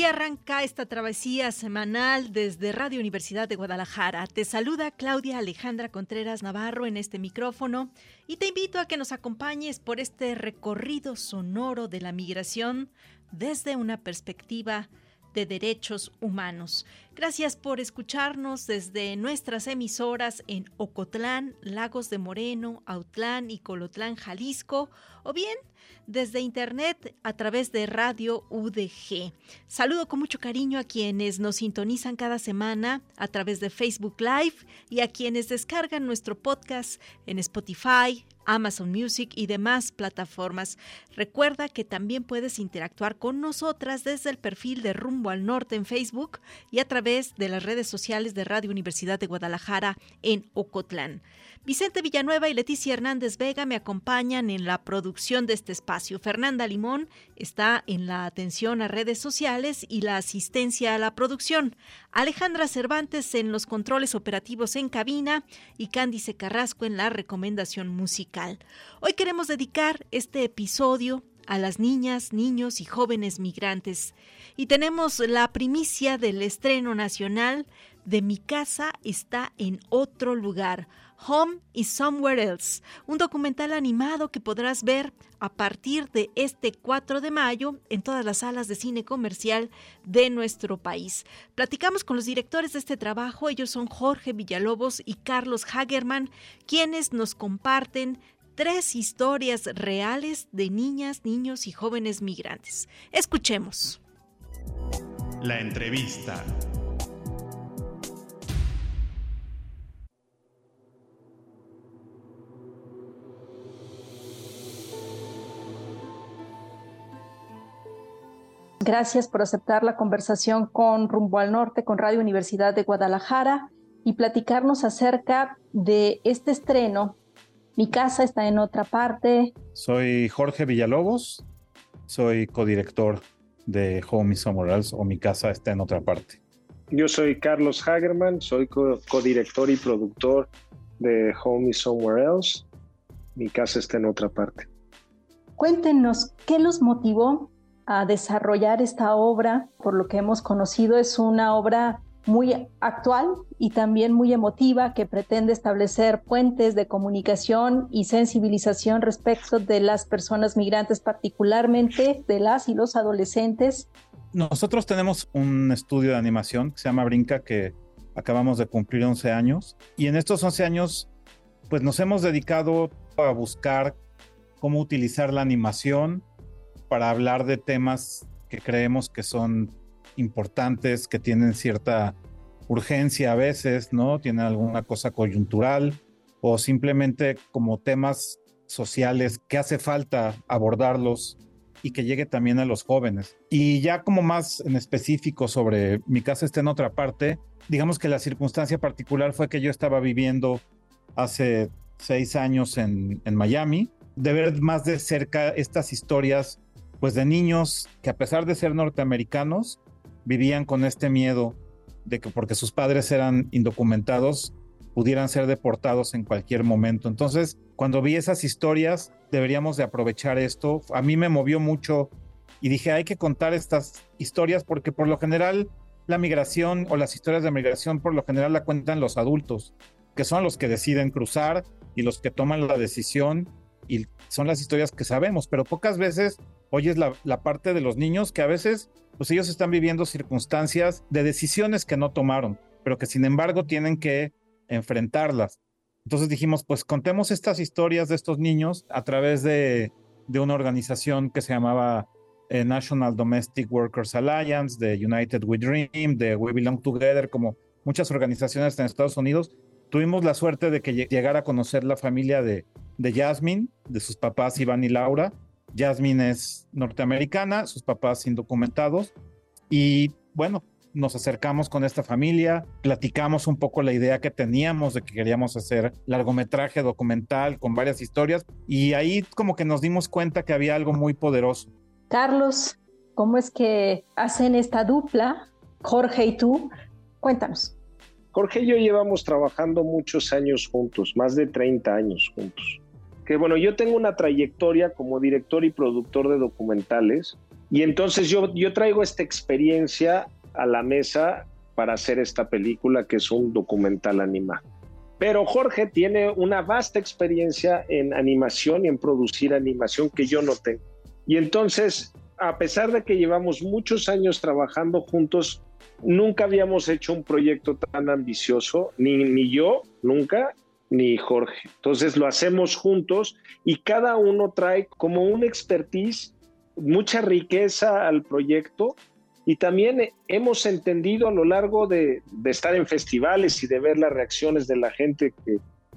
Aquí arranca esta travesía semanal desde Radio Universidad de Guadalajara. Te saluda Claudia Alejandra Contreras Navarro en este micrófono y te invito a que nos acompañes por este recorrido sonoro de la migración desde una perspectiva de derechos humanos. Gracias por escucharnos desde nuestras emisoras en Ocotlán, Lagos de Moreno, Autlán y Colotlán, Jalisco, o bien desde internet a través de Radio UDG. Saludo con mucho cariño a quienes nos sintonizan cada semana a través de Facebook Live y a quienes descargan nuestro podcast en Spotify, Amazon Music y demás plataformas. Recuerda que también puedes interactuar con nosotras desde el perfil de Rumbo al Norte en Facebook y a través de las redes sociales de Radio Universidad de Guadalajara en Ocotlán. Vicente Villanueva y Leticia Hernández Vega me acompañan en la producción de este espacio. Fernanda Limón está en la atención a redes sociales y la asistencia a la producción. Alejandra Cervantes en los controles operativos en cabina y Cándice Carrasco en la recomendación musical. Hoy queremos dedicar este episodio a las niñas, niños y jóvenes migrantes. Y tenemos la primicia del estreno nacional de Mi casa está en otro lugar Home is Somewhere Else, un documental animado que podrás ver a partir de este 4 de mayo en todas las salas de cine comercial de nuestro país. Platicamos con los directores de este trabajo, ellos son Jorge Villalobos y Carlos Hagerman, quienes nos comparten tres historias reales de niñas, niños y jóvenes migrantes. Escuchemos. La entrevista. Gracias por aceptar la conversación con Rumbo al Norte, con Radio Universidad de Guadalajara y platicarnos acerca de este estreno. Mi casa está en otra parte. Soy Jorge Villalobos, soy codirector de Home is Somewhere Else o Mi casa está en otra parte. Yo soy Carlos Hagerman, soy codirector y productor de Home is Somewhere Else. Mi casa está en otra parte. Cuéntenos, ¿qué los motivó a desarrollar esta obra, por lo que hemos conocido, es una obra muy actual y también muy emotiva que pretende establecer puentes de comunicación y sensibilización respecto de las personas migrantes, particularmente de las y los adolescentes. Nosotros tenemos un estudio de animación que se llama Brinca que acabamos de cumplir 11 años y en estos 11 años pues nos hemos dedicado a buscar cómo utilizar la animación para hablar de temas que creemos que son importantes, que tienen cierta urgencia a veces, ¿no? Tienen alguna cosa coyuntural o simplemente como temas sociales que hace falta abordarlos y que llegue también a los jóvenes. Y ya como más en específico sobre mi casa está en otra parte, digamos que la circunstancia particular fue que yo estaba viviendo hace seis años en, en Miami, de ver más de cerca estas historias pues de niños que a pesar de ser norteamericanos, vivían con este miedo de que porque sus padres eran indocumentados, pudieran ser deportados en cualquier momento. Entonces, cuando vi esas historias, deberíamos de aprovechar esto. A mí me movió mucho y dije, hay que contar estas historias porque por lo general la migración o las historias de migración por lo general la cuentan los adultos, que son los que deciden cruzar y los que toman la decisión y son las historias que sabemos, pero pocas veces oyes la, la parte de los niños que a veces, pues ellos están viviendo circunstancias de decisiones que no tomaron, pero que sin embargo tienen que enfrentarlas. Entonces dijimos, pues contemos estas historias de estos niños a través de, una organización que se llamaba eh, National Domestic Workers Alliance, de United We Dream, de We Belong Together, como muchas organizaciones en Estados Unidos. Tuvimos la suerte de que llegara a conocer la familia de, de Jasmine, de sus papás Iván y Laura. Jasmine es norteamericana, sus papás indocumentados. Y bueno, nos acercamos con esta familia, platicamos un poco la idea que teníamos de que queríamos hacer largometraje documental con varias historias y ahí como que nos dimos cuenta que había algo muy poderoso. Carlos, ¿cómo es que hacen esta dupla, Jorge y tú? Cuéntanos. Jorge y yo llevamos trabajando muchos años juntos, más de 30 años juntos. Que bueno, yo tengo una trayectoria como director y productor de documentales y entonces yo, yo traigo esta experiencia a la mesa para hacer esta película que es un documental animado. Pero Jorge tiene una vasta experiencia en animación y en producir animación que yo no tengo. Y entonces, a pesar de que llevamos muchos años trabajando juntos, nunca habíamos hecho un proyecto tan ambicioso, ni, ni yo, nunca, ni Jorge. Entonces lo hacemos juntos y cada uno trae como un expertise, mucha riqueza al proyecto y también hemos entendido a lo largo de, estar en festivales y de ver las reacciones de la gente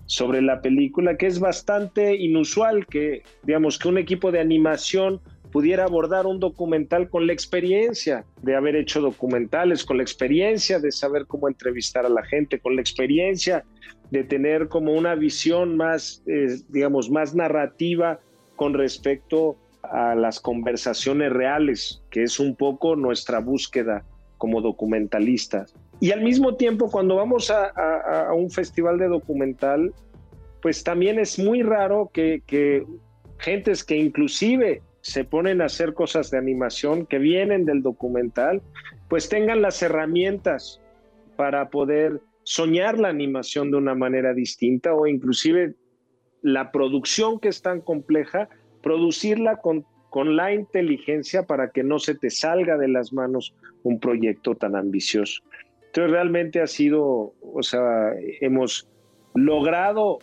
sobre la película que es bastante inusual que, digamos, que un equipo de animación pudiera abordar un documental con la experiencia de haber hecho documentales, con la experiencia de saber cómo entrevistar a la gente, con la experiencia de tener como una visión más, eh, digamos, más narrativa con respecto a las conversaciones reales, que es un poco nuestra búsqueda como documentalistas. Y al mismo tiempo, cuando vamos a, un festival de documental, pues también es muy raro que, que gentes que inclusive se ponen a hacer cosas de animación que vienen del documental, pues tengan las herramientas para poder soñar la animación de una manera distinta o inclusive la producción que es tan compleja producirla con, con la inteligencia para que no se te salga de las manos un proyecto tan ambicioso. Entonces realmente ha sido, o sea, hemos logrado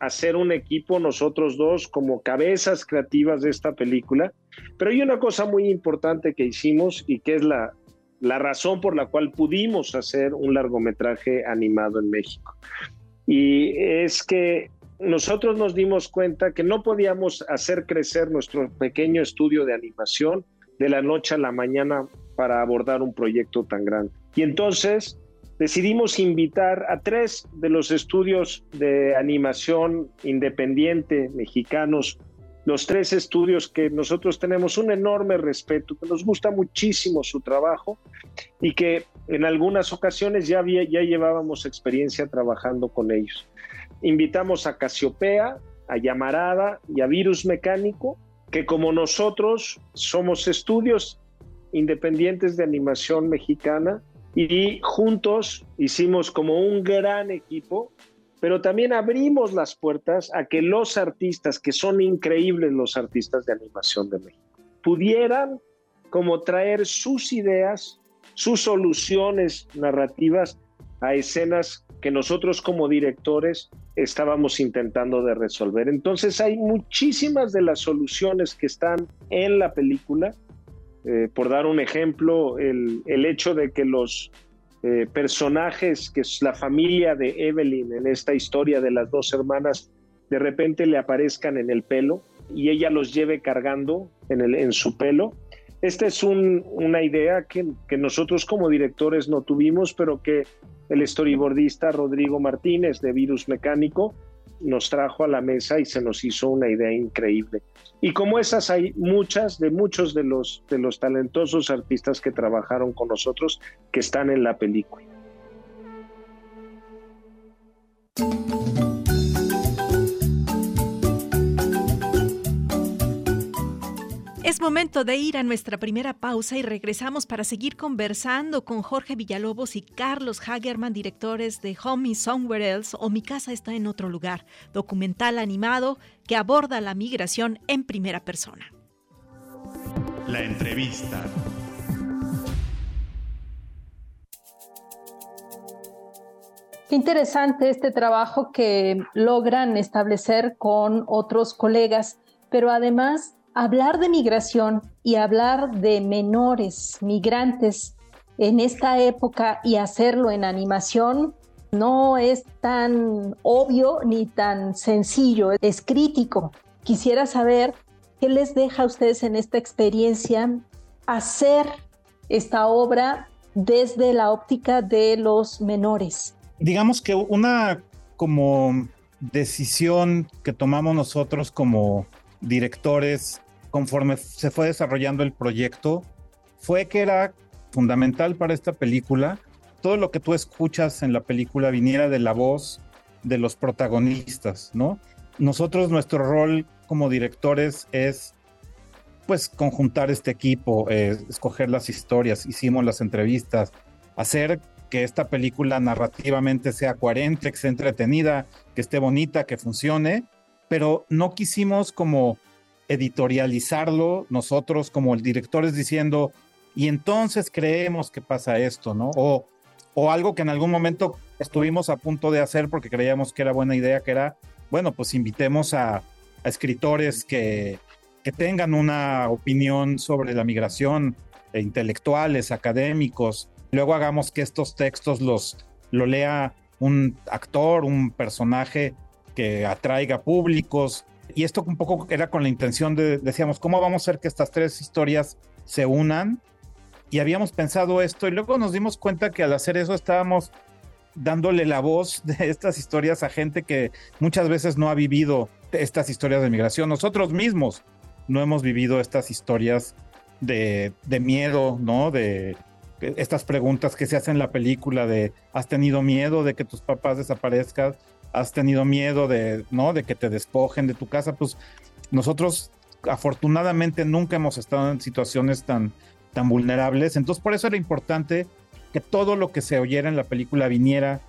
hacer un equipo nosotros dos como cabezas creativas de esta película, pero hay una cosa muy importante que hicimos y que es la, la razón por la cual pudimos hacer un largometraje animado en México. Y es que nosotros nos dimos cuenta que no podíamos hacer crecer nuestro pequeño estudio de animación de la noche a la mañana para abordar un proyecto tan grande. Y entonces decidimos invitar a tres de los estudios de animación independiente mexicanos, los tres estudios que nosotros tenemos un enorme respeto, que nos gusta muchísimo su trabajo y que en algunas ocasiones ya, ya llevábamos experiencia trabajando con ellos. Invitamos a Casiopea, a Llamarada y a Virus Mecánico, que como nosotros somos estudios independientes de animación mexicana y juntos hicimos como un gran equipo, pero también abrimos las puertas a que los artistas, que son increíbles los artistas de animación de México, pudieran como traer sus ideas, sus soluciones narrativas a escenas que nosotros como directores estábamos intentando de resolver. Entonces hay muchísimas de las soluciones que están en la película. Eh, por dar un ejemplo, el, hecho de que los eh, personajes, que es la familia de Evelyn en esta historia de las dos hermanas, de repente le aparezcan en el pelo y ella los lleve cargando en, el, en su pelo. Esta es una idea que, que nosotros como directores no tuvimos, pero que el storyboardista Rodrigo Martínez de Virus Mecánico nos trajo a la mesa y se nos hizo una idea increíble. Y como esas hay muchas de muchos de los, de los talentosos artistas que trabajaron con nosotros que están en la película. Es momento de ir a nuestra primera pausa y regresamos para seguir conversando con Jorge Villalobos y Carlos Hagerman, directores de Home is Somewhere Else o Mi casa está en otro lugar, documental animado que aborda la migración en primera persona. La entrevista. Qué interesante este trabajo que logran establecer con otros colegas, pero además hablar de migración y hablar de menores migrantes en esta época y hacerlo en animación no es tan obvio ni tan sencillo, es crítico. Quisiera saber qué les deja a ustedes en esta experiencia hacer esta obra desde la óptica de los menores. Digamos que una como decisión que tomamos nosotros como directores conforme se fue desarrollando el proyecto fue que era fundamental para esta película todo lo que tú escuchas en la película viniera de la voz de los protagonistas, ¿no? Nosotros, nuestro rol como directores es, pues, conjuntar este equipo, eh, escoger las historias, hicimos las entrevistas, hacer que esta película narrativamente sea coherente, que sea entretenida, que esté bonita, que funcione, pero no quisimos como editorializarlo nosotros como el director diciendo, y entonces creemos que pasa esto, ¿no? O o algo que en algún momento estuvimos a punto de hacer porque creíamos que era buena idea, que era, bueno, pues invitemos a, escritores que, que, tengan una opinión sobre la migración, e intelectuales, académicos, luego hagamos que estos textos los lo lea un actor, un personaje que atraiga públicos. Y esto un poco era con la intención de, decíamos, ¿cómo vamos a hacer que estas tres historias se unan y habíamos pensado esto y luego nos dimos cuenta que al hacer eso estábamos dándole la voz de estas historias a gente que muchas veces no ha vivido estas historias de migración. Nosotros mismos no hemos vivido estas historias de, miedo, ¿no? De estas preguntas que se hacen en la película de ¿has tenido miedo de que tus papás desaparezcan? ¿Has tenido miedo de, ¿no? de que te despojen de tu casa? Pues nosotros afortunadamente nunca hemos estado en situaciones tan tan vulnerables. Entonces por eso era importante que todo lo que se oyera en la película viniera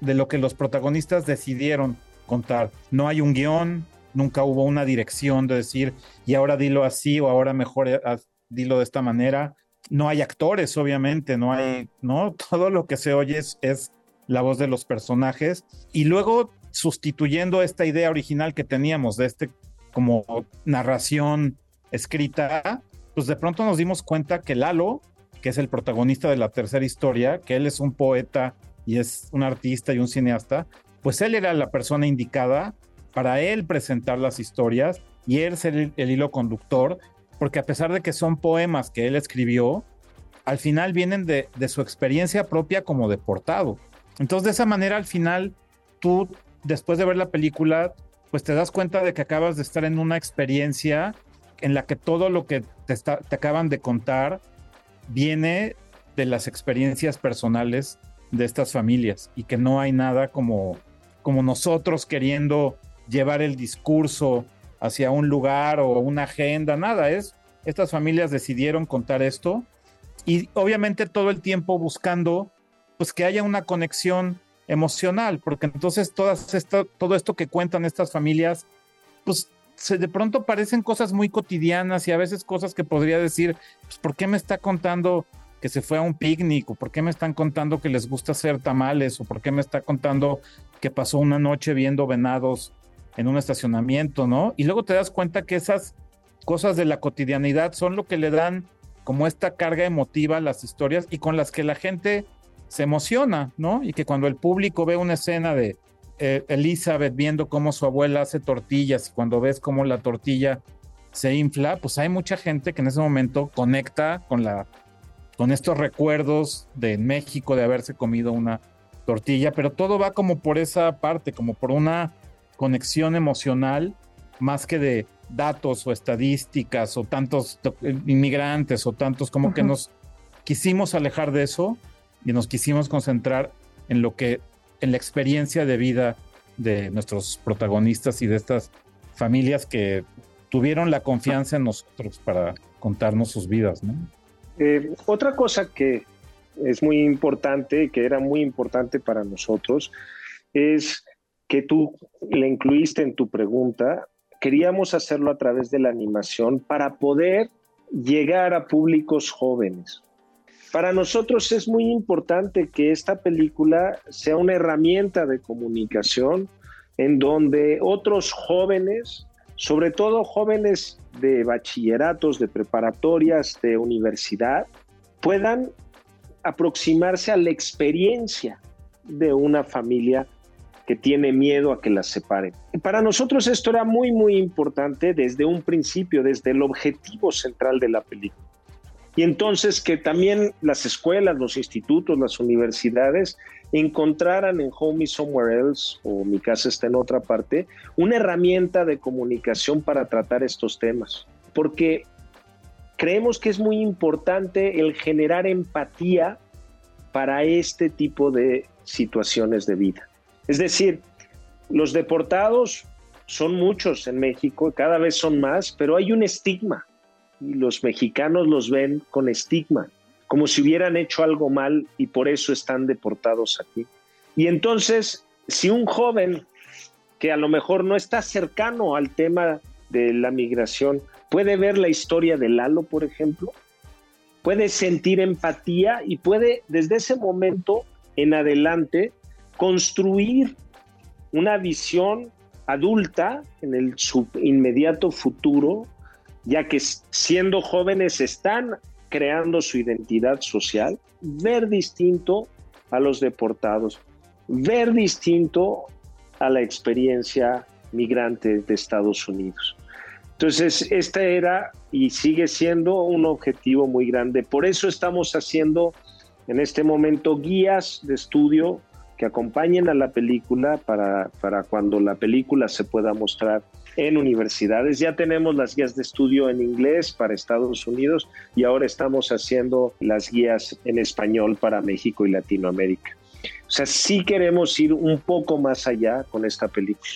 de lo que los protagonistas decidieron contar. No hay un guion, nunca hubo una dirección de decir, y ahora dilo así o ahora mejor eh, dilo de esta manera. No hay actores, obviamente, no hay, ¿no? Todo lo que se oye es, es la voz de los personajes. Y luego sustituyendo esta idea original que teníamos de este como narración escrita, pues de pronto nos dimos cuenta que Lalo, que es el protagonista de la tercera historia, que él es un poeta y es un artista y un cineasta, pues él era la persona indicada para él presentar las historias y él ser el, hilo conductor, porque a pesar de que son poemas que él escribió, al final vienen de, de su experiencia propia como deportado. Entonces de esa manera al final tú, después de ver la película, pues te das cuenta de que acabas de estar en una experiencia en la que todo lo que te, te acaban de contar viene de las experiencias personales de estas familias y que no hay nada como, como nosotros queriendo llevar el discurso hacia un lugar o una agenda, nada, es estas familias decidieron contar esto y obviamente todo el tiempo buscando pues que haya una conexión emocional, porque entonces todas esto, todo esto que cuentan estas familias pues de pronto parecen cosas muy cotidianas y a veces cosas que podría decir, pues, ¿por qué me está contando que se fue a un picnic? ¿O por qué me están contando que les gusta hacer tamales? ¿O por qué me está contando que pasó una noche viendo venados en un estacionamiento, ¿no? Y luego te das cuenta que esas cosas de la cotidianidad son lo que le dan como esta carga emotiva a las historias y con las que la gente se emociona, ¿no? Y que cuando el público ve una escena de eh, Elizabeth viendo cómo su abuela hace tortillas y cuando ves cómo la tortilla se infla, pues hay mucha gente que en ese momento conecta con la con estos recuerdos de México de haberse comido una tortilla, pero todo va como por esa parte, como por una conexión emocional más que de datos o estadísticas o tantos inmigrantes o tantos como que nos quisimos alejar de eso y nos quisimos concentrar en lo que en la experiencia de vida de nuestros protagonistas y de estas familias que tuvieron la confianza en nosotros para contarnos sus vidas. Eh, otra cosa que es muy importante, que era muy importante para nosotros, es que tú le incluiste en tu pregunta, queríamos hacerlo a través de la animación para poder llegar a públicos jóvenes. Para nosotros es muy importante que esta película sea una herramienta de comunicación en donde otros jóvenes, sobre todo jóvenes de bachilleratos, de preparatorias, de universidad, puedan aproximarse a la experiencia de una familia que tiene miedo a que las separen. Para nosotros esto era muy, muy importante desde un principio, desde el objetivo central de la película. Y entonces que también las escuelas, los institutos, las universidades encontraran en Home Somewhere Else o Mi casa está en otra parte una herramienta de comunicación para tratar estos temas. Porque creemos que es muy importante el generar empatía para este tipo de situaciones de vida. Es decir, los deportados son muchos en México, cada vez son más, pero hay un estigma y los mexicanos los ven con estigma, como si hubieran hecho algo mal y por eso están deportados aquí. Y entonces, si un joven que a lo mejor no está cercano al tema de la migración puede ver la historia de Lalo, por ejemplo, puede sentir empatía y puede desde ese momento en adelante construir una visión adulta en el inmediato futuro ya que siendo jóvenes están creando su identidad social, ver distinto a los deportados, ver distinto a la experiencia migrante de Estados Unidos. Entonces, este era y sigue siendo un objetivo muy grande. Por eso estamos haciendo en este momento guías de estudio que acompañen a la película para, para cuando la película se pueda mostrar en universidades. Ya tenemos las guías de estudio en inglés para Estados Unidos y ahora estamos haciendo las guías en español para México y Latinoamérica. O sea, sí queremos ir un poco más allá con esta película.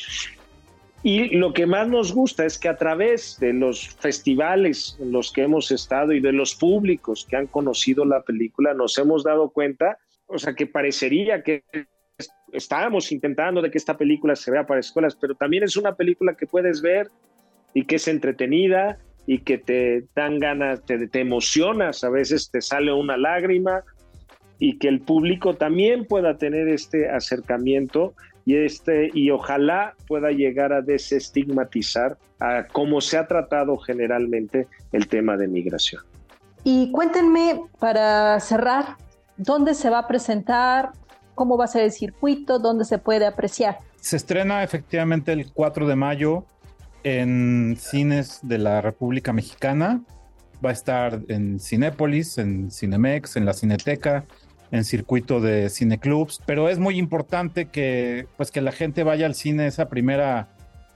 Y lo que más nos gusta es que a través de los festivales en los que hemos estado y de los públicos que han conocido la película, nos hemos dado cuenta, o sea, que parecería que estábamos intentando de que esta película se vea para escuelas, pero también es una película que puedes ver y que es entretenida y que te dan ganas, te, te emocionas, a veces te sale una lágrima y que el público también pueda tener este acercamiento y este y ojalá pueda llegar a desestigmatizar a cómo se ha tratado generalmente el tema de migración. Y cuéntenme para cerrar, ¿dónde se va a presentar? Cómo va a ser el circuito, dónde se puede apreciar. Se estrena efectivamente el 4 de mayo en cines de la República Mexicana. Va a estar en Cinépolis, en Cinemex, en la Cineteca, en circuito de cineclubs, pero es muy importante que pues que la gente vaya al cine esa primera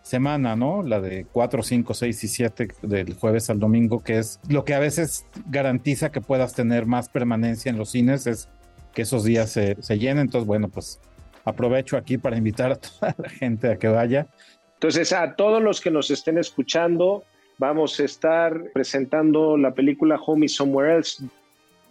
semana, ¿no? La de 4, 5, 6 y 7 del jueves al domingo, que es lo que a veces garantiza que puedas tener más permanencia en los cines, es que esos días se, se llenen. Entonces, bueno, pues aprovecho aquí para invitar a toda la gente a que vaya. Entonces, a todos los que nos estén escuchando, vamos a estar presentando la película Home Somewhere Else.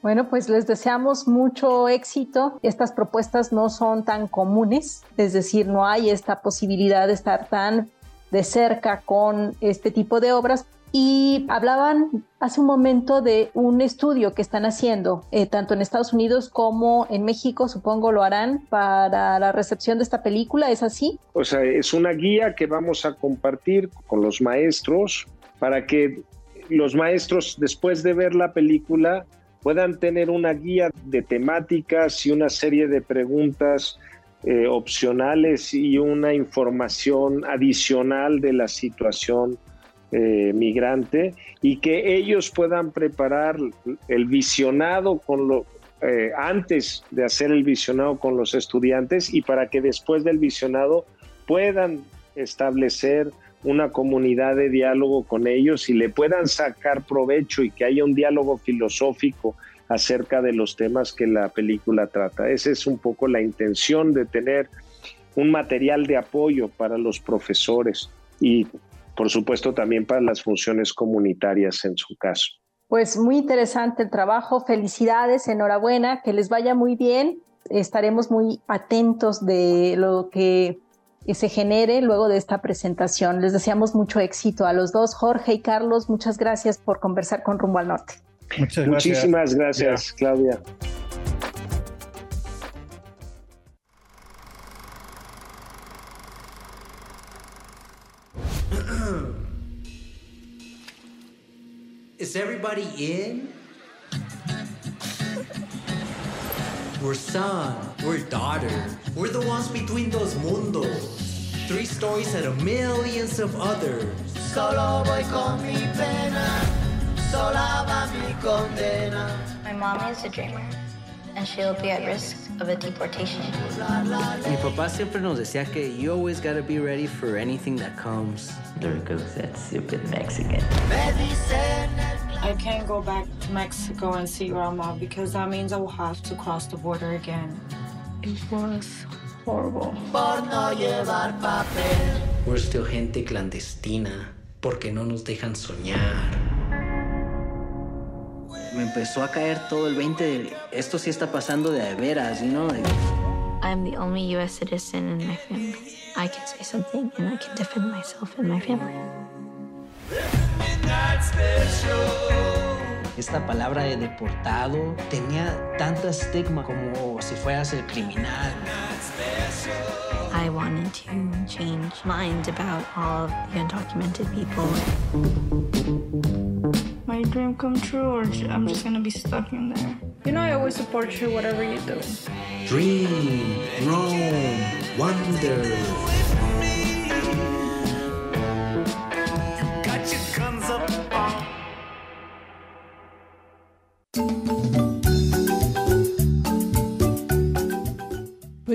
Bueno, pues les deseamos mucho éxito. Estas propuestas no son tan comunes, es decir, no hay esta posibilidad de estar tan de cerca con este tipo de obras, y hablaban hace un momento de un estudio que están haciendo, eh, tanto en Estados Unidos como en México, supongo lo harán para la recepción de esta película, ¿es así? O sea, es una guía que vamos a compartir con los maestros para que los maestros, después de ver la película, puedan tener una guía de temáticas y una serie de preguntas eh, opcionales y una información adicional de la situación eh, migrante y que ellos puedan preparar el visionado con lo, eh, antes de hacer el visionado con los estudiantes y para que después del visionado puedan establecer una comunidad de diálogo con ellos y le puedan sacar provecho y que haya un diálogo filosófico acerca de los temas que la película trata. Esa es un poco la intención de tener un material de apoyo para los profesores y por supuesto también para las funciones comunitarias en su caso. Pues muy interesante el trabajo, felicidades, enhorabuena, que les vaya muy bien. Estaremos muy atentos de lo que se genere luego de esta presentación. Les deseamos mucho éxito a los dos, Jorge y Carlos. Muchas gracias por conversar con Rumbo al Norte. Muchas gracias. Muchísimas gracias, Claudia. Is everybody in? We're son, We're daughter, We're the ones between those mundos. Three stories out of millions of others. Solo voy con mi pena, sola va mi condena. My mom is a dreamer, and she'll be at risk of a deportation. Mi papá siempre nos decía que you always gotta be ready for anything that comes. There goes that stupid Mexican. I can't go back to Mexico and see grandma because that means I will have to cross the border again. It was horrible. Por no llevar papel. We're still gente clandestina porque no nos dejan soñar. Me empezó a caer todo el 20 de esto sí está pasando de, de veras, you know? Like, I'm the only U.S. citizen in my family. I can say something and I can defend myself and my family. Esta palabra de deportado tenía tanta estigma como si fueras el criminal. I wanted to change minds about all of the undocumented people. My dream come true, or I'm just gonna be stuck in there. You know, I always support you, whatever you do. Dream, roam, wonder.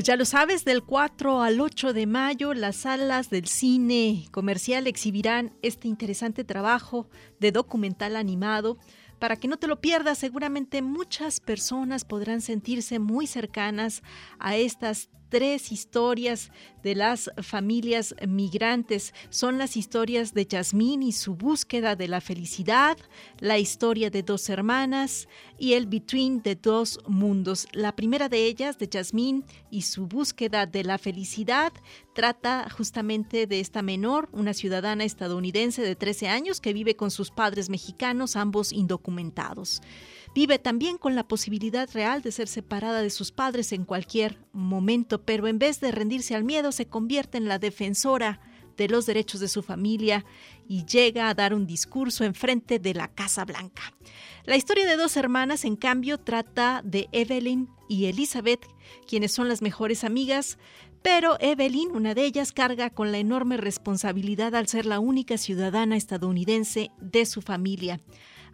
Pues ya lo sabes, del 4 al 8 de mayo las salas del cine comercial exhibirán este interesante trabajo de documental animado. Para que no te lo pierdas, seguramente muchas personas podrán sentirse muy cercanas a estas tres historias de las familias migrantes. Son las historias de Yasmín y su búsqueda de la felicidad, la historia de dos hermanas y el Between de dos mundos. La primera de ellas, de Yasmín y su búsqueda de la felicidad, trata justamente de esta menor, una ciudadana estadounidense de 13 años que vive con sus padres mexicanos, ambos indocumentados. Vive también con la posibilidad real de ser separada de sus padres en cualquier momento, pero en vez de rendirse al miedo se convierte en la defensora de los derechos de su familia y llega a dar un discurso en frente de la Casa Blanca. La historia de dos hermanas, en cambio, trata de Evelyn y Elizabeth, quienes son las mejores amigas, pero Evelyn, una de ellas, carga con la enorme responsabilidad al ser la única ciudadana estadounidense de su familia.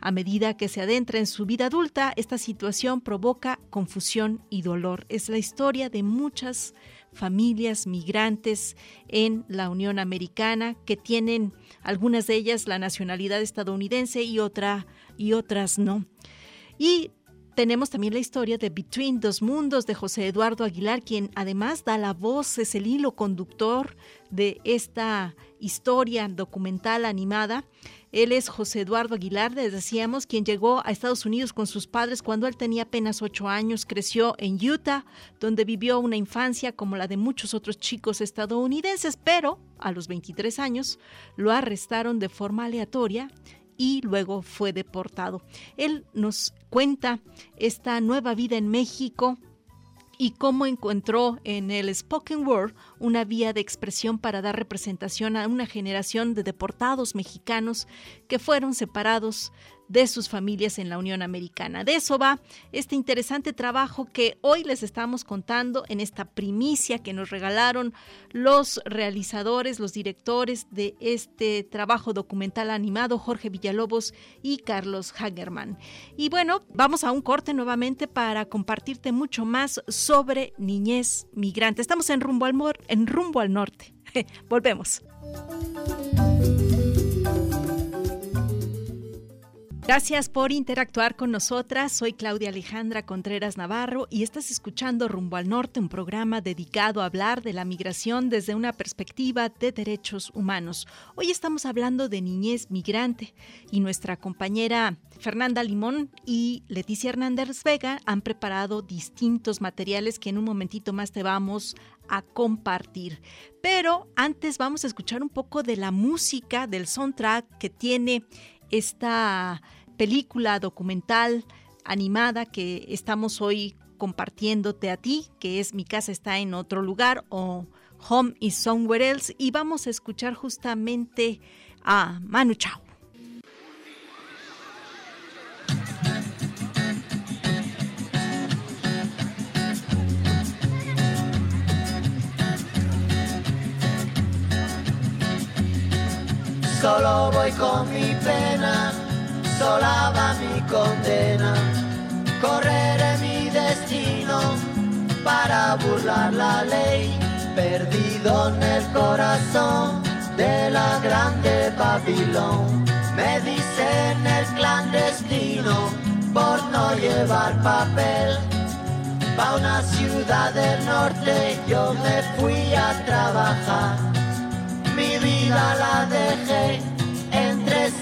A medida que se adentra en su vida adulta, esta situación provoca confusión y dolor. Es la historia de muchas familias migrantes en la Unión Americana que tienen algunas de ellas la nacionalidad estadounidense y otra y otras no. Y tenemos también la historia de Between Dos Mundos de José Eduardo Aguilar, quien además da la voz, es el hilo conductor de esta historia documental animada. Él es José Eduardo Aguilar, les decíamos, quien llegó a Estados Unidos con sus padres cuando él tenía apenas ocho años. Creció en Utah, donde vivió una infancia como la de muchos otros chicos estadounidenses, pero a los 23 años lo arrestaron de forma aleatoria y luego fue deportado. Él nos cuenta esta nueva vida en México y cómo encontró en el spoken word una vía de expresión para dar representación a una generación de deportados mexicanos que fueron separados de sus familias en la Unión Americana. De eso va este interesante trabajo que hoy les estamos contando en esta primicia que nos regalaron los realizadores, los directores de este trabajo documental animado, Jorge Villalobos y Carlos Hagerman. Y bueno, vamos a un corte nuevamente para compartirte mucho más sobre niñez migrante. Estamos en rumbo al, en rumbo al norte. Volvemos. Gracias por interactuar con nosotras. Soy Claudia Alejandra Contreras Navarro y estás escuchando Rumbo al Norte, un programa dedicado a hablar de la migración desde una perspectiva de derechos humanos. Hoy estamos hablando de niñez migrante y nuestra compañera Fernanda Limón y Leticia Hernández Vega han preparado distintos materiales que en un momentito más te vamos a compartir. Pero antes vamos a escuchar un poco de la música del soundtrack que tiene esta película documental animada que estamos hoy compartiéndote a ti, que es Mi casa está en otro lugar o Home is Somewhere Else, y vamos a escuchar justamente a Manu Chao. Solo voy con mi pena sola va mi condena. Correré mi destino para burlar la ley, perdido en el corazón de la grande Babilón. Me dicen el clandestino por no llevar papel. Pa' una ciudad del norte yo me fui a trabajar. Mi vida la dejé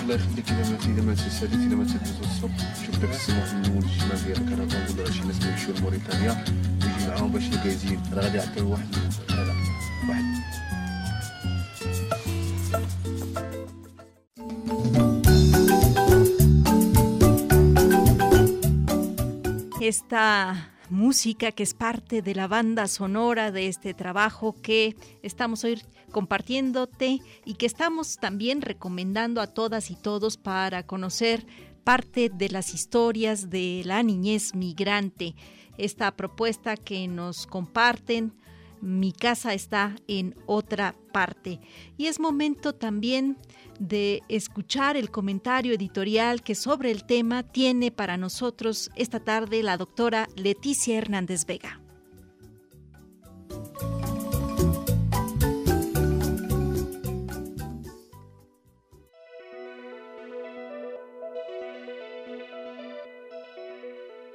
في الله يخليك الا ما الا ما تساليت الا ما تدوز شوف داك السموح من ولد ديال ديالك ولا شي ناس كيمشيو لموريتانيا ويجي معاهم باش الكازين راه غادي يعطيو واحد لا واحد Está música que es parte de la banda sonora de este trabajo que estamos hoy compartiéndote y que estamos también recomendando a todas y todos para conocer parte de las historias de la niñez migrante. Esta propuesta que nos comparten, mi casa está en otra parte. Y es momento también de escuchar el comentario editorial que sobre el tema tiene para nosotros esta tarde la doctora Leticia Hernández Vega.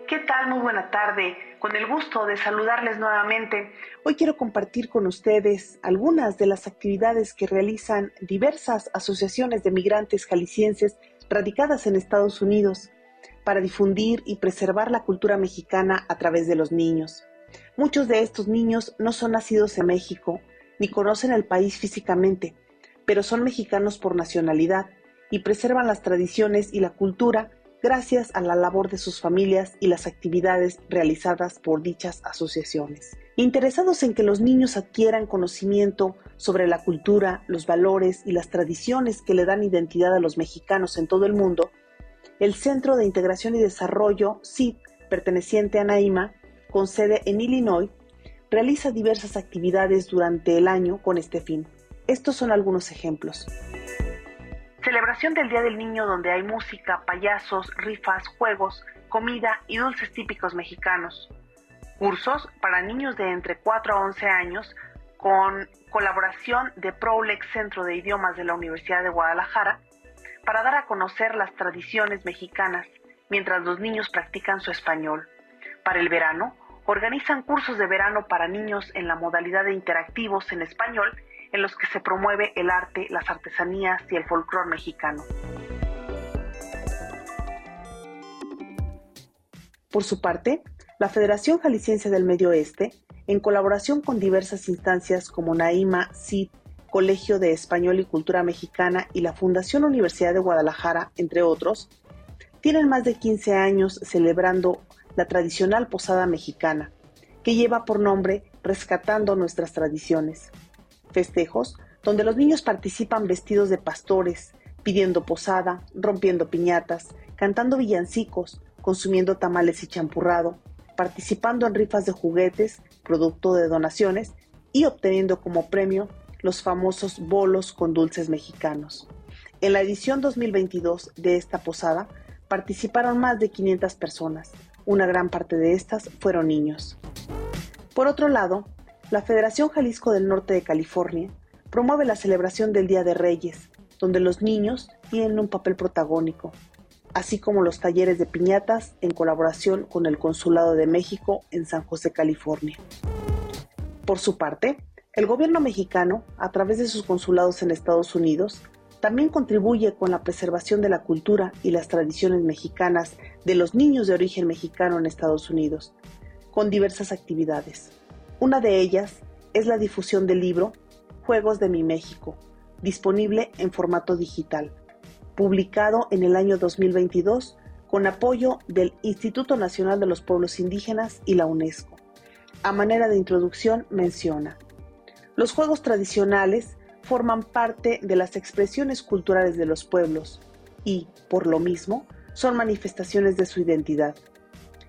¿Qué tal? Muy buena tarde. Con el gusto de saludarles nuevamente. Hoy quiero compartir con ustedes algunas de las actividades que realizan diversas asociaciones de migrantes jaliscienses radicadas en Estados Unidos para difundir y preservar la cultura mexicana a través de los niños. Muchos de estos niños no son nacidos en México ni conocen el país físicamente, pero son mexicanos por nacionalidad y preservan las tradiciones y la cultura gracias a la labor de sus familias y las actividades realizadas por dichas asociaciones. Interesados en que los niños adquieran conocimiento sobre la cultura, los valores y las tradiciones que le dan identidad a los mexicanos en todo el mundo, el Centro de Integración y Desarrollo, CID, perteneciente a NAIMA, con sede en Illinois, realiza diversas actividades durante el año con este fin. Estos son algunos ejemplos. Celebración del Día del Niño donde hay música, payasos, rifas, juegos, comida y dulces típicos mexicanos. Cursos para niños de entre 4 a 11 años con colaboración de Prolex Centro de Idiomas de la Universidad de Guadalajara para dar a conocer las tradiciones mexicanas mientras los niños practican su español. Para el verano, organizan cursos de verano para niños en la modalidad de interactivos en español en los que se promueve el arte, las artesanías y el folclore mexicano. Por su parte, la Federación Jalisciense del Medio Oeste, en colaboración con diversas instancias como NAIMA, CID, Colegio de Español y Cultura Mexicana y la Fundación Universidad de Guadalajara, entre otros, tienen más de 15 años celebrando la tradicional posada mexicana, que lleva por nombre Rescatando nuestras tradiciones festejos donde los niños participan vestidos de pastores, pidiendo posada, rompiendo piñatas cantando villancicos, consumiendo tamales y champurrado, participando en rifas de juguetes, producto de donaciones, y obteniendo como premio los famosos bolos con dulces mexicanos. En la edición 2022 de esta posada participaron más de 500 personas. Una gran parte de estas fueron niños. Por otro lado, la Federación Jalisco del Norte de California promueve la celebración del Día de Reyes, donde los niños tienen un papel protagónico, así como los talleres de piñatas en colaboración con el Consulado de México en San José, California. Por su parte, el gobierno mexicano, a través de sus consulados en Estados Unidos, también contribuye con la preservación de la cultura y las tradiciones mexicanas de los niños de origen mexicano en Estados Unidos, con diversas actividades. Una de ellas es la difusión del libro Juegos de mi México, disponible en formato digital, publicado en el año 2022 con apoyo del Instituto Nacional de los Pueblos Indígenas y la UNESCO. A manera de introducción menciona, los juegos tradicionales forman parte de las expresiones culturales de los pueblos y, por lo mismo, son manifestaciones de su identidad.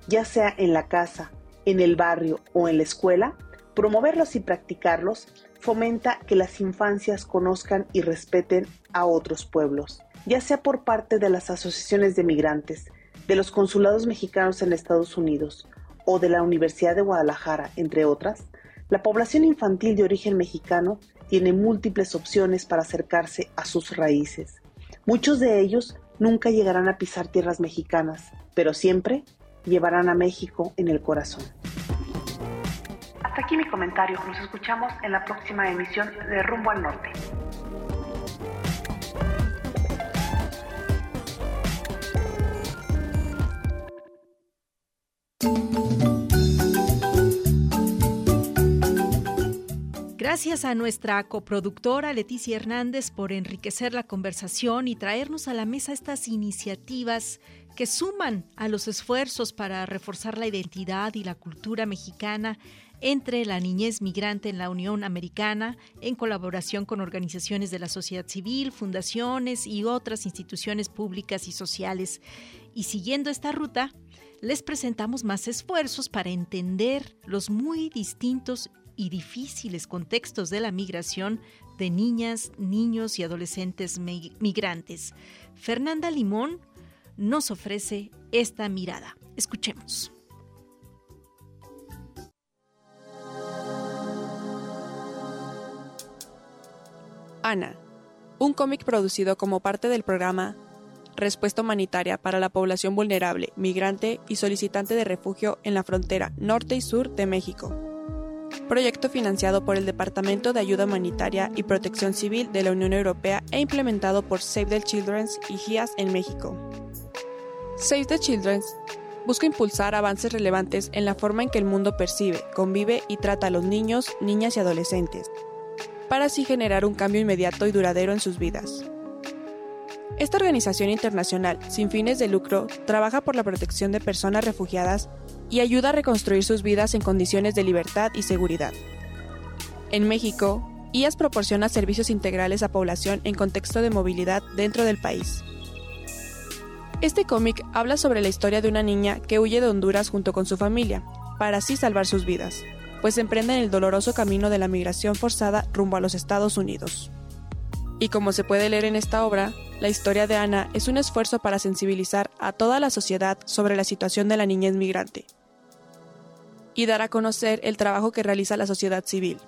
Ya sea en la casa, en el barrio o en la escuela, promoverlos y practicarlos fomenta que las infancias conozcan y respeten a otros pueblos, ya sea por parte de las asociaciones de migrantes, de los consulados mexicanos en Estados Unidos o de la Universidad de Guadalajara, entre otras, la población infantil de origen mexicano tiene múltiples opciones para acercarse a sus raíces. Muchos de ellos nunca llegarán a pisar tierras mexicanas, pero siempre llevarán a México en el corazón. Hasta aquí mi comentario. Nos escuchamos en la próxima emisión de Rumbo al Norte. Gracias a nuestra coproductora Leticia Hernández por enriquecer la conversación y traernos a la mesa estas iniciativas que suman a los esfuerzos para reforzar la identidad y la cultura mexicana entre la niñez migrante en la Unión Americana, en colaboración con organizaciones de la sociedad civil, fundaciones y otras instituciones públicas y sociales. Y siguiendo esta ruta, les presentamos más esfuerzos para entender los muy distintos y difíciles contextos de la migración de niñas, niños y adolescentes migrantes. Fernanda Limón nos ofrece esta mirada. Escuchemos. Ana, un cómic producido como parte del programa Respuesta Humanitaria para la Población Vulnerable, Migrante y Solicitante de Refugio en la frontera norte y sur de México proyecto financiado por el Departamento de Ayuda Humanitaria y Protección Civil de la Unión Europea e implementado por Save the Children y GIAS en México. Save the Children busca impulsar avances relevantes en la forma en que el mundo percibe, convive y trata a los niños, niñas y adolescentes, para así generar un cambio inmediato y duradero en sus vidas. Esta organización internacional, sin fines de lucro, trabaja por la protección de personas refugiadas y ayuda a reconstruir sus vidas en condiciones de libertad y seguridad. En México, IAS proporciona servicios integrales a población en contexto de movilidad dentro del país. Este cómic habla sobre la historia de una niña que huye de Honduras junto con su familia, para así salvar sus vidas, pues emprenden el doloroso camino de la migración forzada rumbo a los Estados Unidos. Y como se puede leer en esta obra, la historia de Ana es un esfuerzo para sensibilizar a toda la sociedad sobre la situación de la niñez migrante y dar a conocer el trabajo que realiza la sociedad civil.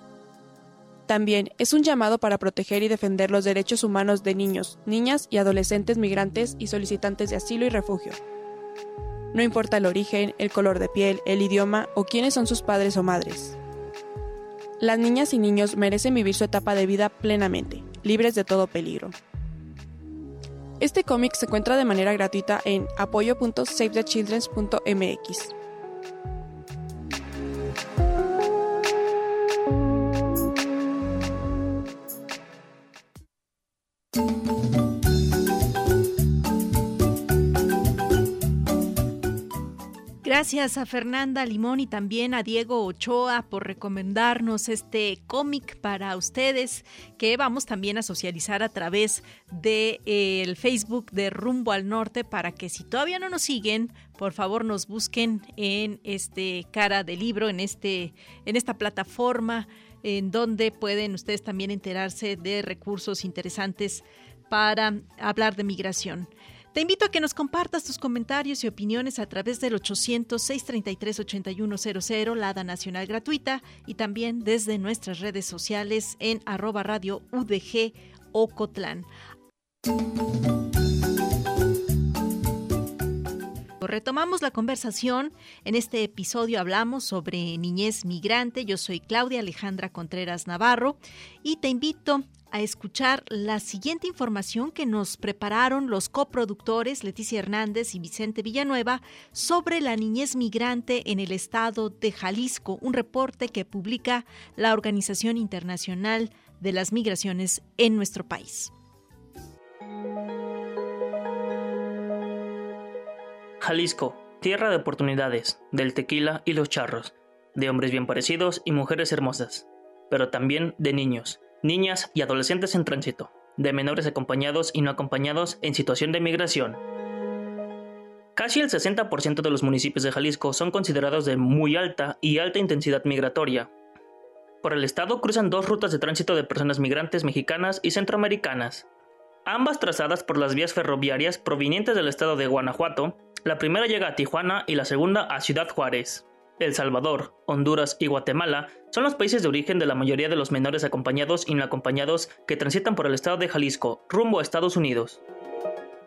También es un llamado para proteger y defender los derechos humanos de niños, niñas y adolescentes migrantes y solicitantes de asilo y refugio. No importa el origen, el color de piel, el idioma o quiénes son sus padres o madres. Las niñas y niños merecen vivir su etapa de vida plenamente, libres de todo peligro. Este cómic se encuentra de manera gratuita en apoyo.savethechildren.mx. Gracias a Fernanda Limón y también a Diego Ochoa por recomendarnos este cómic para ustedes que vamos también a socializar a través del de, eh, Facebook de Rumbo al Norte para que si todavía no nos siguen, por favor nos busquen en este cara de libro, en este en esta plataforma en donde pueden ustedes también enterarse de recursos interesantes para hablar de migración. Te invito a que nos compartas tus comentarios y opiniones a través del 800-633-8100, la ADA Nacional Gratuita, y también desde nuestras redes sociales en arroba radio UDG Ocotlán. Retomamos la conversación. En este episodio hablamos sobre niñez migrante. Yo soy Claudia Alejandra Contreras Navarro y te invito a escuchar la siguiente información que nos prepararon los coproductores Leticia Hernández y Vicente Villanueva sobre la niñez migrante en el estado de Jalisco, un reporte que publica la Organización Internacional de las Migraciones en nuestro país. Jalisco, tierra de oportunidades, del tequila y los charros, de hombres bien parecidos y mujeres hermosas, pero también de niños niñas y adolescentes en tránsito, de menores acompañados y no acompañados en situación de migración. Casi el 60% de los municipios de Jalisco son considerados de muy alta y alta intensidad migratoria. Por el estado cruzan dos rutas de tránsito de personas migrantes mexicanas y centroamericanas, ambas trazadas por las vías ferroviarias provenientes del estado de Guanajuato. La primera llega a Tijuana y la segunda a Ciudad Juárez. El Salvador, Honduras y Guatemala son los países de origen de la mayoría de los menores acompañados y no acompañados que transitan por el estado de Jalisco rumbo a Estados Unidos.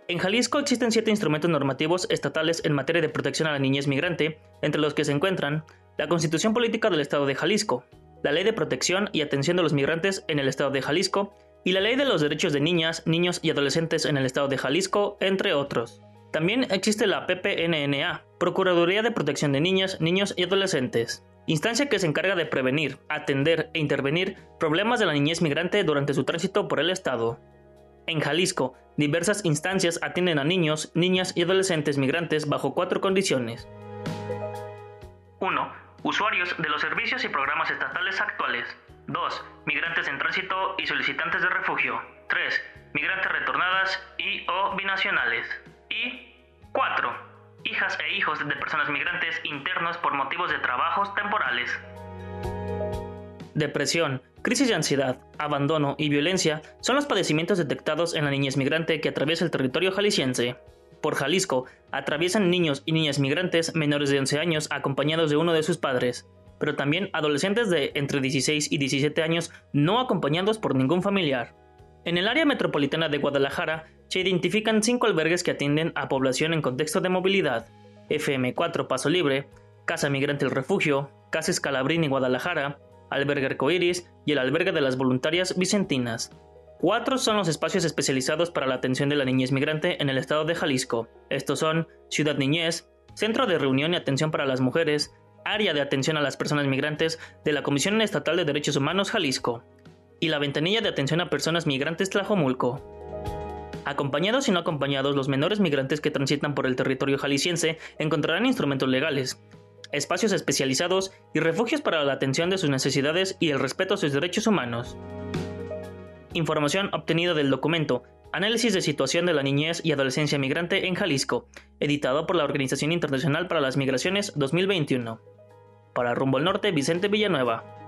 En Jalisco existen siete instrumentos normativos estatales en materia de protección a la niñez migrante, entre los que se encuentran la Constitución Política del Estado de Jalisco, la Ley de Protección y Atención de los Migrantes en el Estado de Jalisco y la Ley de los Derechos de Niñas, Niños y Adolescentes en el Estado de Jalisco, entre otros. También existe la PPNNA, Procuraduría de Protección de Niñas, Niños y Adolescentes, instancia que se encarga de prevenir, atender e intervenir problemas de la niñez migrante durante su tránsito por el Estado. En Jalisco, diversas instancias atienden a niños, niñas y adolescentes migrantes bajo cuatro condiciones. 1. Usuarios de los servicios y programas estatales actuales. 2. Migrantes en tránsito y solicitantes de refugio. 3. Migrantes retornadas y o binacionales. Y 4. Hijas e hijos de personas migrantes internos por motivos de trabajos temporales. Depresión, crisis de ansiedad, abandono y violencia son los padecimientos detectados en la niñez migrante que atraviesa el territorio jalisciense. Por Jalisco, atraviesan niños y niñas migrantes menores de 11 años acompañados de uno de sus padres, pero también adolescentes de entre 16 y 17 años no acompañados por ningún familiar. En el área metropolitana de Guadalajara se identifican cinco albergues que atienden a población en contexto de movilidad. FM4 Paso Libre, Casa Migrante El Refugio, Casa Escalabrini Guadalajara, Albergue Arcoiris y el Albergue de las Voluntarias Vicentinas. Cuatro son los espacios especializados para la atención de la niñez migrante en el estado de Jalisco. Estos son Ciudad Niñez, Centro de Reunión y Atención para las Mujeres, Área de Atención a las Personas Migrantes de la Comisión Estatal de Derechos Humanos Jalisco, y la Ventanilla de Atención a Personas Migrantes Tlajomulco. Acompañados y no acompañados, los menores migrantes que transitan por el territorio jalisciense encontrarán instrumentos legales, espacios especializados y refugios para la atención de sus necesidades y el respeto a sus derechos humanos. Información obtenida del documento Análisis de situación de la niñez y adolescencia migrante en Jalisco, editado por la Organización Internacional para las Migraciones 2021. Para Rumbo al Norte, Vicente Villanueva.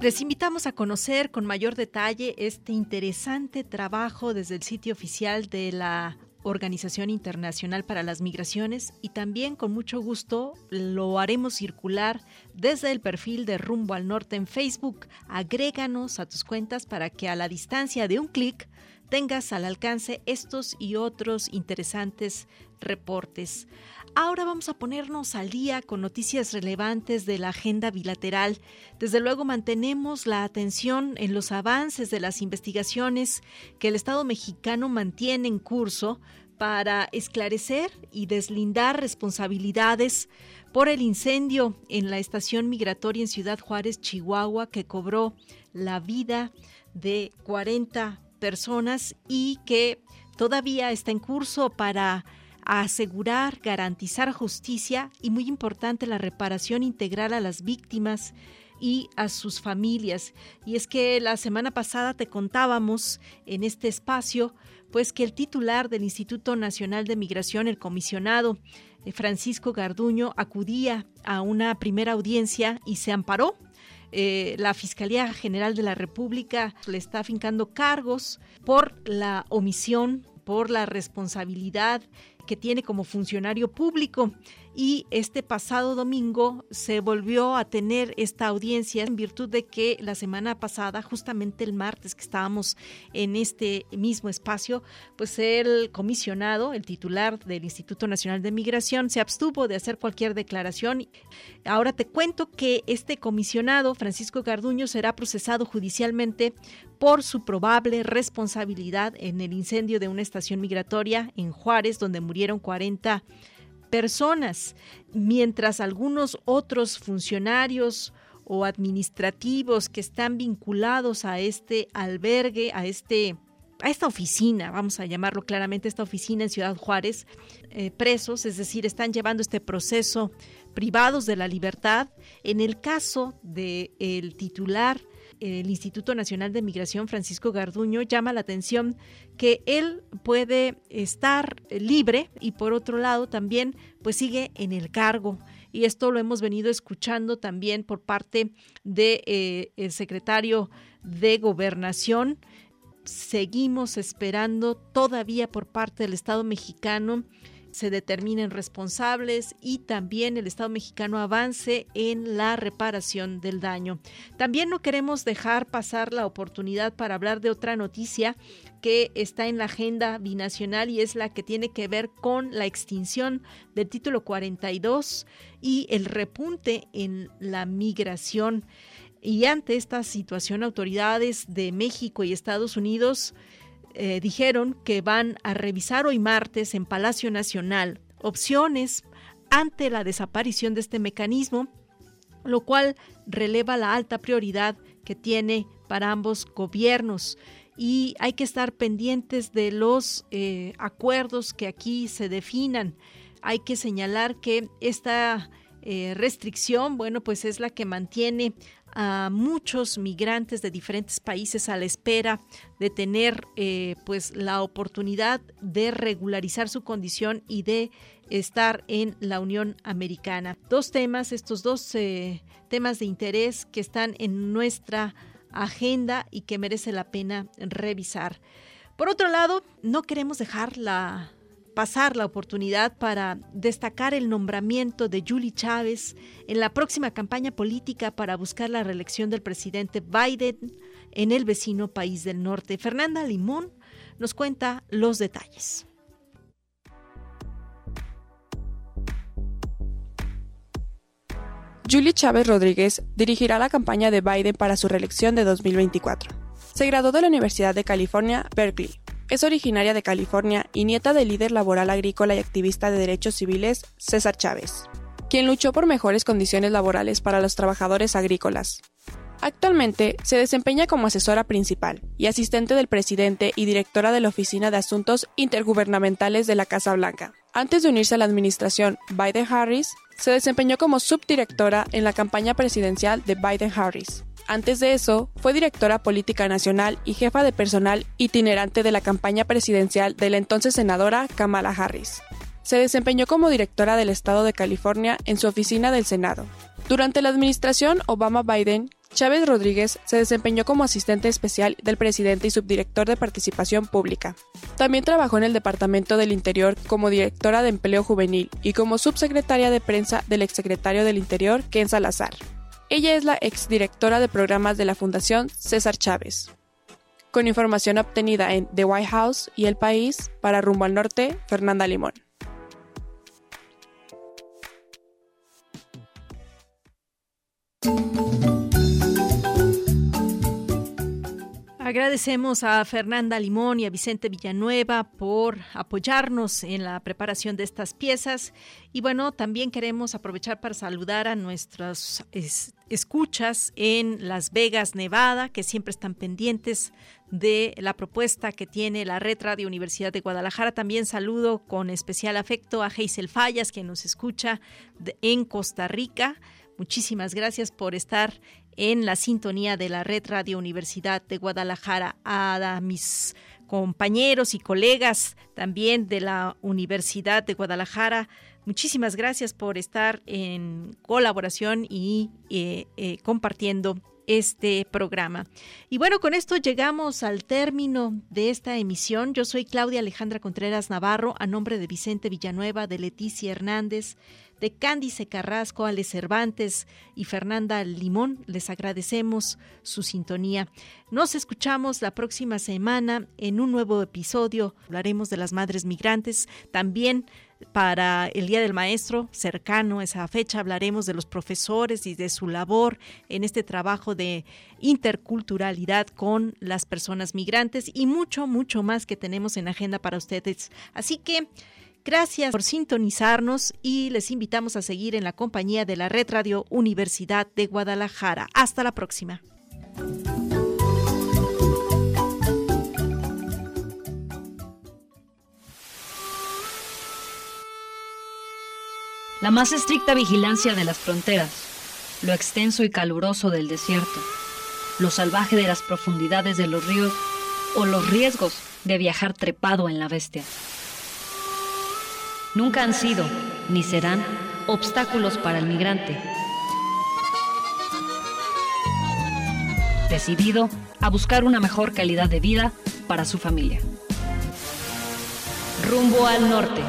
Les invitamos a conocer con mayor detalle este interesante trabajo desde el sitio oficial de la Organización Internacional para las Migraciones y también con mucho gusto lo haremos circular desde el perfil de Rumbo al Norte en Facebook. Agréganos a tus cuentas para que a la distancia de un clic tengas al alcance estos y otros interesantes reportes. Ahora vamos a ponernos al día con noticias relevantes de la agenda bilateral. Desde luego mantenemos la atención en los avances de las investigaciones que el Estado mexicano mantiene en curso para esclarecer y deslindar responsabilidades por el incendio en la estación migratoria en Ciudad Juárez, Chihuahua, que cobró la vida de 40 personas y que todavía está en curso para asegurar, garantizar justicia y muy importante la reparación integral a las víctimas y a sus familias. Y es que la semana pasada te contábamos en este espacio, pues que el titular del Instituto Nacional de Migración, el comisionado eh, Francisco Garduño, acudía a una primera audiencia y se amparó. Eh, la Fiscalía General de la República le está afincando cargos por la omisión, por la responsabilidad que tiene como funcionario público y este pasado domingo se volvió a tener esta audiencia en virtud de que la semana pasada, justamente el martes que estábamos en este mismo espacio, pues el comisionado, el titular del Instituto Nacional de Migración, se abstuvo de hacer cualquier declaración. Ahora te cuento que este comisionado, Francisco Garduño, será procesado judicialmente por su probable responsabilidad en el incendio de una estación migratoria en Juárez, donde murieron 40 personas, mientras algunos otros funcionarios o administrativos que están vinculados a este albergue, a este a esta oficina, vamos a llamarlo claramente, esta oficina en Ciudad Juárez, eh, presos, es decir, están llevando este proceso privados de la libertad. En el caso del el titular el Instituto Nacional de Migración, Francisco Garduño, llama la atención que él puede estar libre y por otro lado también pues sigue en el cargo. Y esto lo hemos venido escuchando también por parte del de, eh, secretario de Gobernación. Seguimos esperando todavía por parte del Estado mexicano se determinen responsables y también el Estado mexicano avance en la reparación del daño. También no queremos dejar pasar la oportunidad para hablar de otra noticia que está en la agenda binacional y es la que tiene que ver con la extinción del título 42 y el repunte en la migración. Y ante esta situación, autoridades de México y Estados Unidos eh, dijeron que van a revisar hoy martes en Palacio Nacional opciones ante la desaparición de este mecanismo, lo cual releva la alta prioridad que tiene para ambos gobiernos. Y hay que estar pendientes de los eh, acuerdos que aquí se definan. Hay que señalar que esta eh, restricción, bueno, pues es la que mantiene a muchos migrantes de diferentes países a la espera de tener eh, pues la oportunidad de regularizar su condición y de estar en la Unión Americana. Dos temas, estos dos eh, temas de interés que están en nuestra agenda y que merece la pena revisar. Por otro lado, no queremos dejar la pasar la oportunidad para destacar el nombramiento de Julie Chávez en la próxima campaña política para buscar la reelección del presidente Biden en el vecino país del norte. Fernanda Limón nos cuenta los detalles. Julie Chávez Rodríguez dirigirá la campaña de Biden para su reelección de 2024. Se graduó de la Universidad de California, Berkeley, es originaria de California y nieta del líder laboral agrícola y activista de derechos civiles César Chávez, quien luchó por mejores condiciones laborales para los trabajadores agrícolas. Actualmente se desempeña como asesora principal y asistente del presidente y directora de la Oficina de Asuntos Intergubernamentales de la Casa Blanca. Antes de unirse a la administración Biden-Harris, se desempeñó como subdirectora en la campaña presidencial de Biden-Harris. Antes de eso, fue directora política nacional y jefa de personal itinerante de la campaña presidencial de la entonces senadora Kamala Harris. Se desempeñó como directora del Estado de California en su oficina del Senado. Durante la administración Obama-Biden, Chávez Rodríguez se desempeñó como asistente especial del presidente y subdirector de participación pública. También trabajó en el Departamento del Interior como directora de empleo juvenil y como subsecretaria de prensa del exsecretario del Interior, Ken Salazar. Ella es la exdirectora de programas de la Fundación César Chávez. Con información obtenida en The White House y El País, para Rumbo al Norte, Fernanda Limón. Agradecemos a Fernanda Limón y a Vicente Villanueva por apoyarnos en la preparación de estas piezas. Y bueno, también queremos aprovechar para saludar a nuestras escuchas en Las Vegas, Nevada, que siempre están pendientes de la propuesta que tiene la Red Radio Universidad de Guadalajara. También saludo con especial afecto a Geisel Fallas, que nos escucha en Costa Rica. Muchísimas gracias por estar en la sintonía de la Red Radio Universidad de Guadalajara. A mis compañeros y colegas también de la Universidad de Guadalajara, muchísimas gracias por estar en colaboración y eh, eh, compartiendo este programa. Y bueno, con esto llegamos al término de esta emisión. Yo soy Claudia Alejandra Contreras Navarro, a nombre de Vicente Villanueva, de Leticia Hernández, de Cándice Carrasco, Ale Cervantes y Fernanda Limón. Les agradecemos su sintonía. Nos escuchamos la próxima semana en un nuevo episodio. Hablaremos de las madres migrantes. También para el Día del Maestro, cercano a esa fecha, hablaremos de los profesores y de su labor en este trabajo de interculturalidad con las personas migrantes y mucho, mucho más que tenemos en agenda para ustedes. Así que Gracias por sintonizarnos y les invitamos a seguir en la compañía de la Red Radio Universidad de Guadalajara. Hasta la próxima. La más estricta vigilancia de las fronteras, lo extenso y caluroso del desierto, lo salvaje de las profundidades de los ríos o los riesgos de viajar trepado en la bestia nunca han sido ni serán obstáculos para el migrante. Decidido a buscar una mejor calidad de vida para su familia. Rumbo al norte.